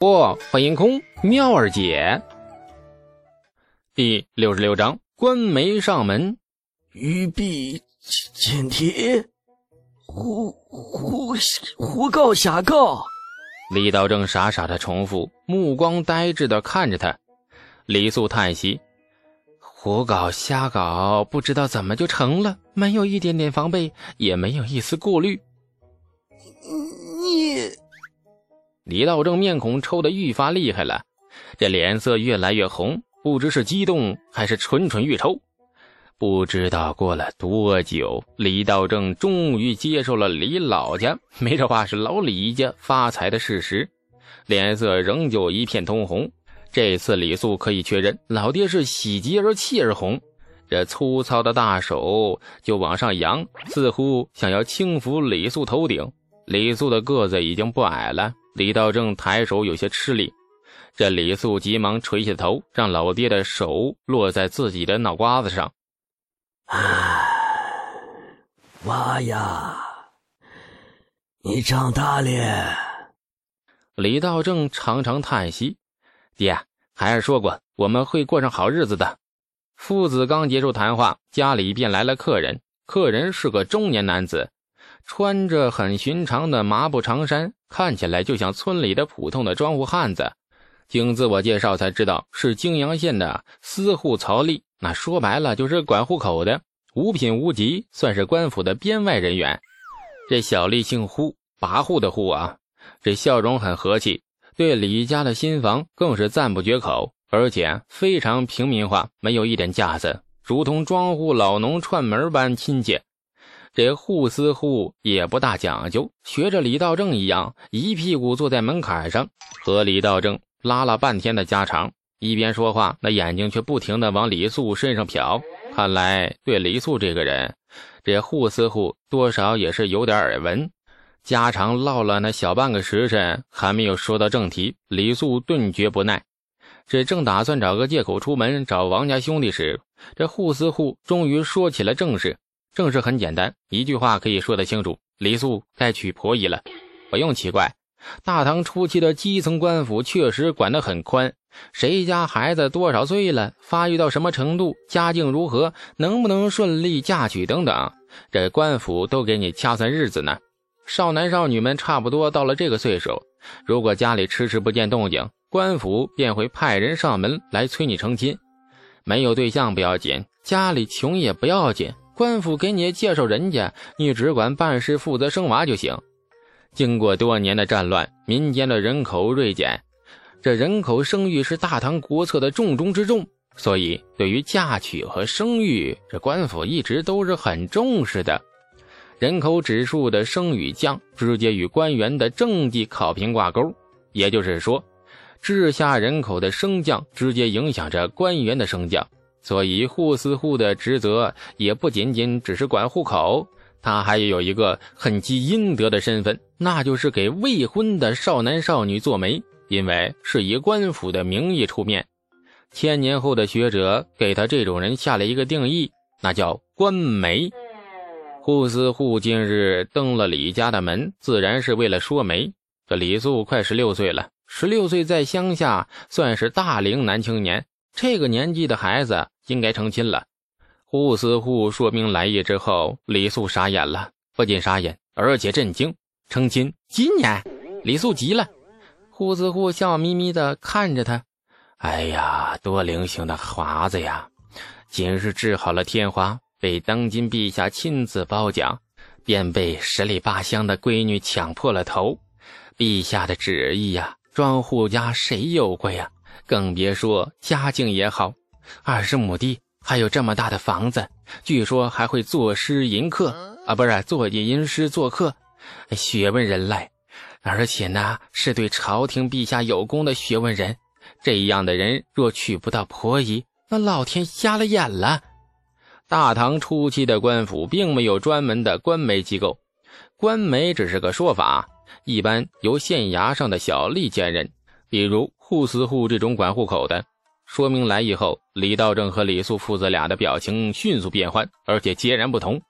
不，欢迎空妙儿姐。第六十六章，官媒上门，玉璧见帖，胡胡胡告瞎告。李道正傻傻的重复，目光呆滞的看着他。李素叹息：“胡搞瞎搞，不知道怎么就成了，没有一点点防备，也没有一丝顾虑。”你。李道正面孔抽得愈发厉害了，这脸色越来越红，不知是激动还是蠢蠢欲抽。不知道过了多久，李道正终于接受了李老家没这话是老李家发财的事实，脸色仍旧一片通红。这次李素可以确认，老爹是喜极而泣而红，这粗糙的大手就往上扬，似乎想要轻抚李素头顶。李素的个子已经不矮了。李道正抬手有些吃力，这李素急忙垂下头，让老爹的手落在自己的脑瓜子上。唉，娃呀，你长大了。李道正长长叹息：“爹，孩儿说过我们会过上好日子的。”父子刚结束谈话，家里便来了客人。客人是个中年男子。穿着很寻常的麻布长衫，看起来就像村里的普通的庄户汉子。经自我介绍才知道是泾阳县的司户曹立，那说白了就是管户口的，五品无级，算是官府的编外人员。这小吏姓户，跋扈的户啊，这笑容很和气，对李家的新房更是赞不绝口，而且非常平民化，没有一点架子，如同庄户老农串门般亲切。这户司户也不大讲究，学着李道正一样，一屁股坐在门槛上，和李道正拉了半天的家常，一边说话，那眼睛却不停的往李素身上瞟。看来对李素这个人，这户司户多少也是有点耳闻。家常唠了那小半个时辰，还没有说到正题，李素顿觉不耐。这正打算找个借口出门找王家兄弟时，这户司户终于说起了正事。正事很简单，一句话可以说得清楚：李素该娶婆姨了。不用奇怪，大唐初期的基层官府确实管得很宽，谁家孩子多少岁了，发育到什么程度，家境如何，能不能顺利嫁娶等等，这官府都给你掐算日子呢。少男少女们差不多到了这个岁数，如果家里迟迟不见动静，官府便会派人上门来催你成亲。没有对象不要紧，家里穷也不要紧。官府给你介绍人家，你只管办事，负责生娃就行。经过多年的战乱，民间的人口锐减，这人口生育是大唐国策的重中之重，所以对于嫁娶和生育，这官府一直都是很重视的。人口指数的升与降，直接与官员的政绩考评挂钩，也就是说，治下人口的升降，直接影响着官员的升降。所以，户司户的职责也不仅仅只是管户口，他还有一个很积阴德的身份，那就是给未婚的少男少女做媒，因为是以官府的名义出面。千年后的学者给他这种人下了一个定义，那叫官媒。户司户今日登了李家的门，自然是为了说媒。这李素快十六岁了，十六岁在乡下算是大龄男青年。这个年纪的孩子应该成亲了。户司户说明来意之后，李素傻眼了，不仅傻眼，而且震惊。成亲今年，李素急了。护司户笑眯眯的看着他：“哎呀，多灵性的华子呀！今日治好了天花，被当今陛下亲自褒奖，便被十里八乡的闺女抢破了头。陛下的旨意呀，庄户家谁有过呀？”更别说家境也好，二十亩地，还有这么大的房子，据说还会作诗吟客啊，不是作吟诗作客，学问人来，而且呢是对朝廷陛下有功的学问人。这样的人若娶不到婆姨，那老天瞎了眼了。大唐初期的官府并没有专门的官媒机构，官媒只是个说法，一般由县衙上的小吏兼任，比如。户司户这种管户口的，说明来意后，李道正和李素父子俩的表情迅速变换，而且截然不同。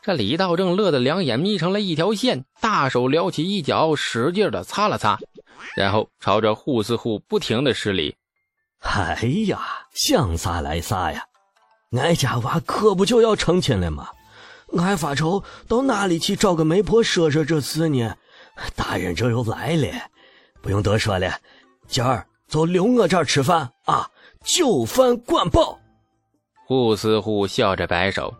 这李道正乐得两眼眯成了一条线，大手撩起一角，使劲的擦了擦，然后朝着护四户不停的施礼。哎呀，想啥来啥呀！俺家娃可不就要成亲了吗？俺发愁到哪里去找个媒婆说说这事呢？大人这又来了，不用多说了，今儿就留我这儿吃饭啊！就饭管饱。护四户笑着摆手。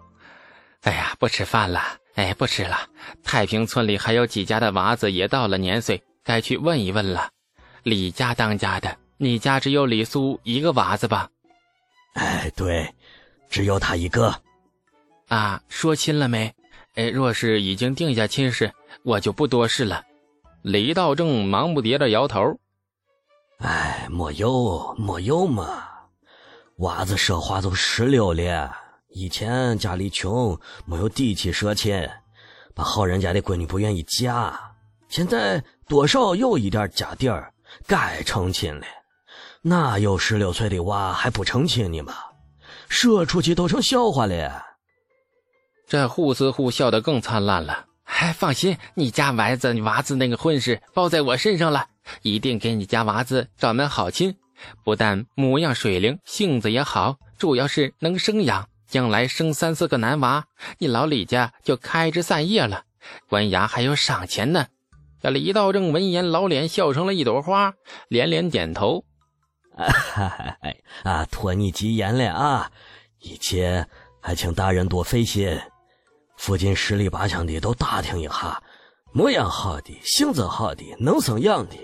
哎呀，不吃饭了！哎，不吃了。太平村里还有几家的娃子也到了年岁，该去问一问了。李家当家的，你家只有李苏一个娃子吧？哎，对，只有他一个。啊，说亲了没？哎，若是已经定下亲事，我就不多事了。李道正忙不迭的摇头。哎，没有，没有嘛。娃子说话都十六了。以前家里穷，没有底气说亲，把好人家的闺女不愿意嫁。现在多少有一点家底儿，该成亲了。哪有十六岁的娃还不成亲的嘛？说出去都成笑话了。这互撕互笑的更灿烂了。哎，放心，你家娃子你娃子那个婚事包在我身上了，一定给你家娃子找门好亲。不但模样水灵，性子也好，主要是能生养。将来生三四个男娃，你老李家就开枝散叶了，官衙还有赏钱呢。这李道正闻言，老脸笑成了一朵花，连连点头。啊，托你吉言了啊！一切还请大人多费心。附近十里八乡的都打听一下，模样好的、性子好的、能生养的，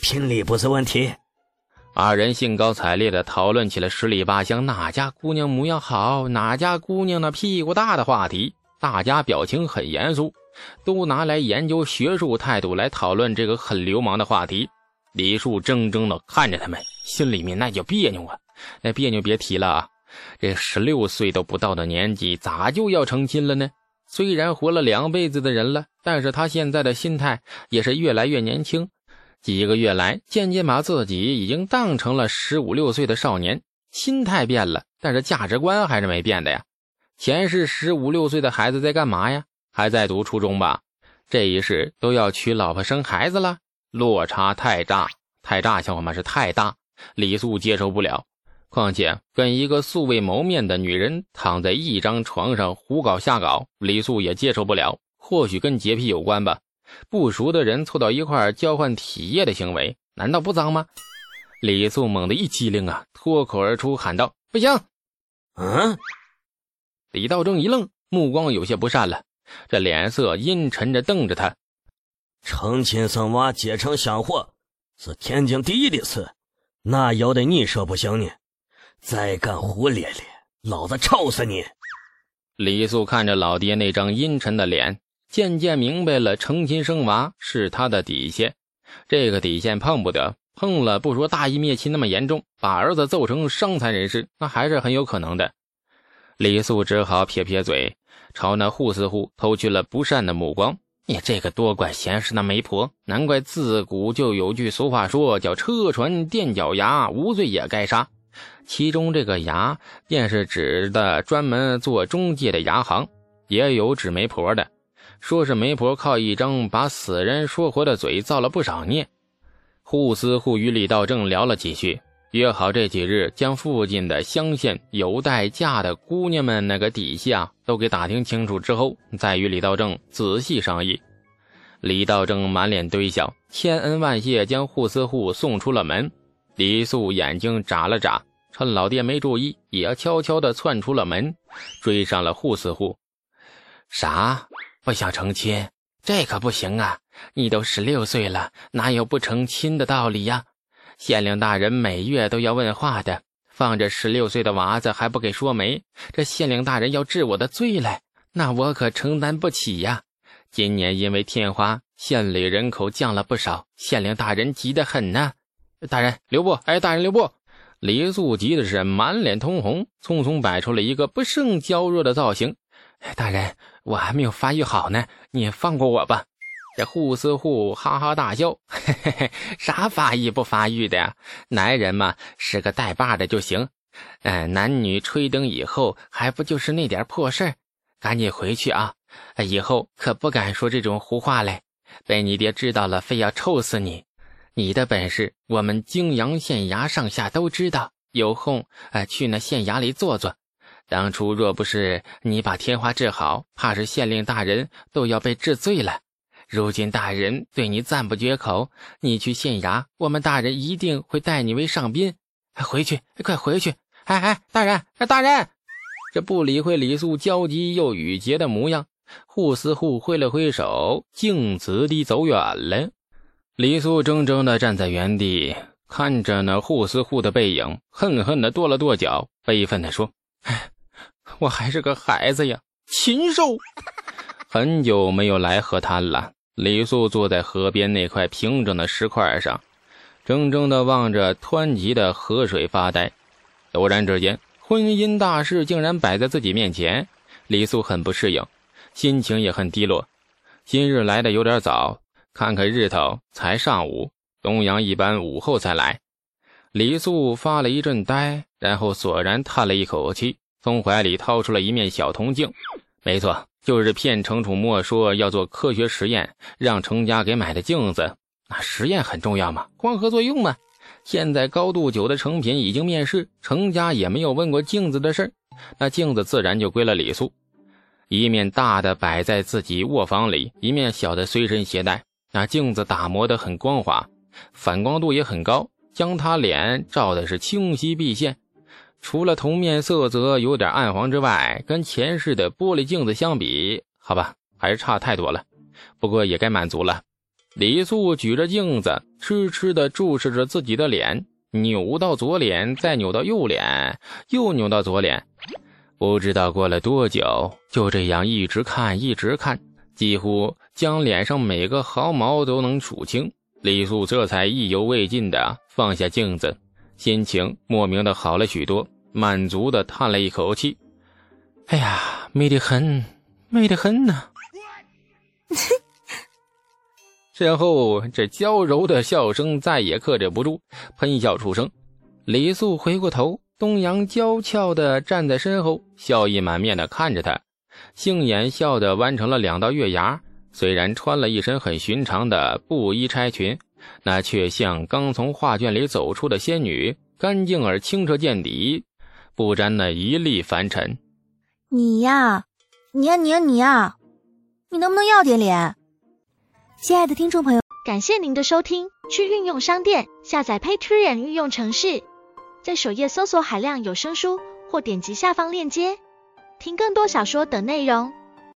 聘礼不是问题。二人兴高采烈地讨论起了十里八乡哪家姑娘模样好，哪家姑娘那屁股大的话题。大家表情很严肃，都拿来研究学术态度来讨论这个很流氓的话题。李树怔怔地看着他们，心里面那叫别扭啊！那别扭别提了啊！这十六岁都不到的年纪，咋就要成亲了呢？虽然活了两辈子的人了，但是他现在的心态也是越来越年轻。几个月来，渐渐把自己已经当成了十五六岁的少年，心态变了，但是价值观还是没变的呀。前世十五六岁的孩子在干嘛呀？还在读初中吧？这一世都要娶老婆生孩子了，落差太大，太大，小伙伴是太大，李素接受不了。况且跟一个素未谋面的女人躺在一张床上胡搞瞎搞，李素也接受不了。或许跟洁癖有关吧。不熟的人凑到一块交换体液的行为，难道不脏吗？李素猛地一激灵啊，脱口而出喊道：“不行！”嗯。李道正一愣，目光有些不善了，这脸色阴沉着瞪着他：“成亲生娃、结成香火，是天经地义的事，哪由得你说不行呢？再敢胡咧咧，老子抽死你！”李素看着老爹那张阴沉的脸。渐渐明白了，成亲生娃是他的底线，这个底线碰不得，碰了不说大义灭亲那么严重，把儿子揍成伤残人士，那还是很有可能的。李素只好撇撇嘴，朝那护四户投去了不善的目光。你这个多管闲事的媒婆，难怪自古就有句俗话说，叫车船垫脚牙，无罪也该杀。其中这个牙，便是指的专门做中介的牙行，也有指媒婆的。说是媒婆靠一张把死人说活的嘴造了不少孽。护司户与李道正聊了几句，约好这几日将附近的乡县有待嫁的姑娘们那个底细啊都给打听清楚之后，再与李道正仔细商议。李道正满脸堆笑，千恩万谢，将护司户送出了门。李素眼睛眨了眨，趁老爹没注意，也悄悄地窜出了门，追上了护司户。啥？不想成亲，这可不行啊！你都十六岁了，哪有不成亲的道理呀？县令大人每月都要问话的，放着十六岁的娃子还不给说媒，这县令大人要治我的罪来，那我可承担不起呀！今年因为天花，县里人口降了不少，县令大人急得很呢。大人留步！哎，大人留步！李素急的是满脸通红，匆匆摆出了一个不胜娇弱的造型。哎大人。我还没有发育好呢，你放过我吧！这护司户哈哈大笑，嘿嘿嘿，啥发育不发育的呀？男人嘛，是个带把的就行。嗯，男女吹灯以后，还不就是那点破事儿？赶紧回去啊！以后可不敢说这种胡话嘞，被你爹知道了，非要臭死你！你的本事，我们泾阳县衙上下都知道。有空，哎，去那县衙里坐坐。当初若不是你把天花治好，怕是县令大人都要被治罪了。如今大人对你赞不绝口，你去县衙，我们大人一定会待你为上宾。回去，快回去！哎哎，大人，哎大人！这不理会李素焦急又郁结的模样，护司户挥了挥手，径直地走远了。李素怔怔地站在原地，看着那护司户的背影，恨恨地跺了跺脚，悲愤地说：“哎，我还是个孩子呀，禽兽！” 很久没有来河滩了。李素坐在河边那块平整的石块上，怔怔地望着湍急的河水发呆。陡然之间，婚姻大事竟然摆在自己面前，李素很不适应，心情也很低落。今日来的有点早，看看日头，才上午。东阳一般午后才来。李素发了一阵呆，然后索然叹了一口气，从怀里掏出了一面小铜镜。没错。就是骗程楚墨说要做科学实验，让程家给买的镜子。那实验很重要嘛，光合作用嘛。现在高度酒的成品已经面世，程家也没有问过镜子的事那镜子自然就归了李素。一面大的摆在自己卧房里，一面小的随身携带。那镜子打磨得很光滑，反光度也很高，将他脸照的是清晰毕现。除了铜面色泽有点暗黄之外，跟前世的玻璃镜子相比，好吧，还是差太多了。不过也该满足了。李素举着镜子，痴痴地注视着自己的脸，扭到左脸，再扭到右脸，又扭到左脸。不知道过了多久，就这样一直看，一直看，几乎将脸上每个毫毛都能数清。李素这才意犹未尽地放下镜子。心情莫名的好了许多，满足的叹了一口气：“哎呀，美得很，美得很呐！” 身后这娇柔的笑声再也克制不住，喷笑出声。李素回过头，东阳娇俏的站在身后，笑意满面的看着他，杏眼笑的弯成了两道月牙。虽然穿了一身很寻常的布衣钗裙。那却像刚从画卷里走出的仙女，干净而清澈见底，不沾那一粒凡尘。你呀，你呀，你呀，你呀，你能不能要点脸？亲爱的听众朋友，感谢您的收听。去运用商店下载 Patreon 运用城市，在首页搜索海量有声书，或点击下方链接听更多小说等内容。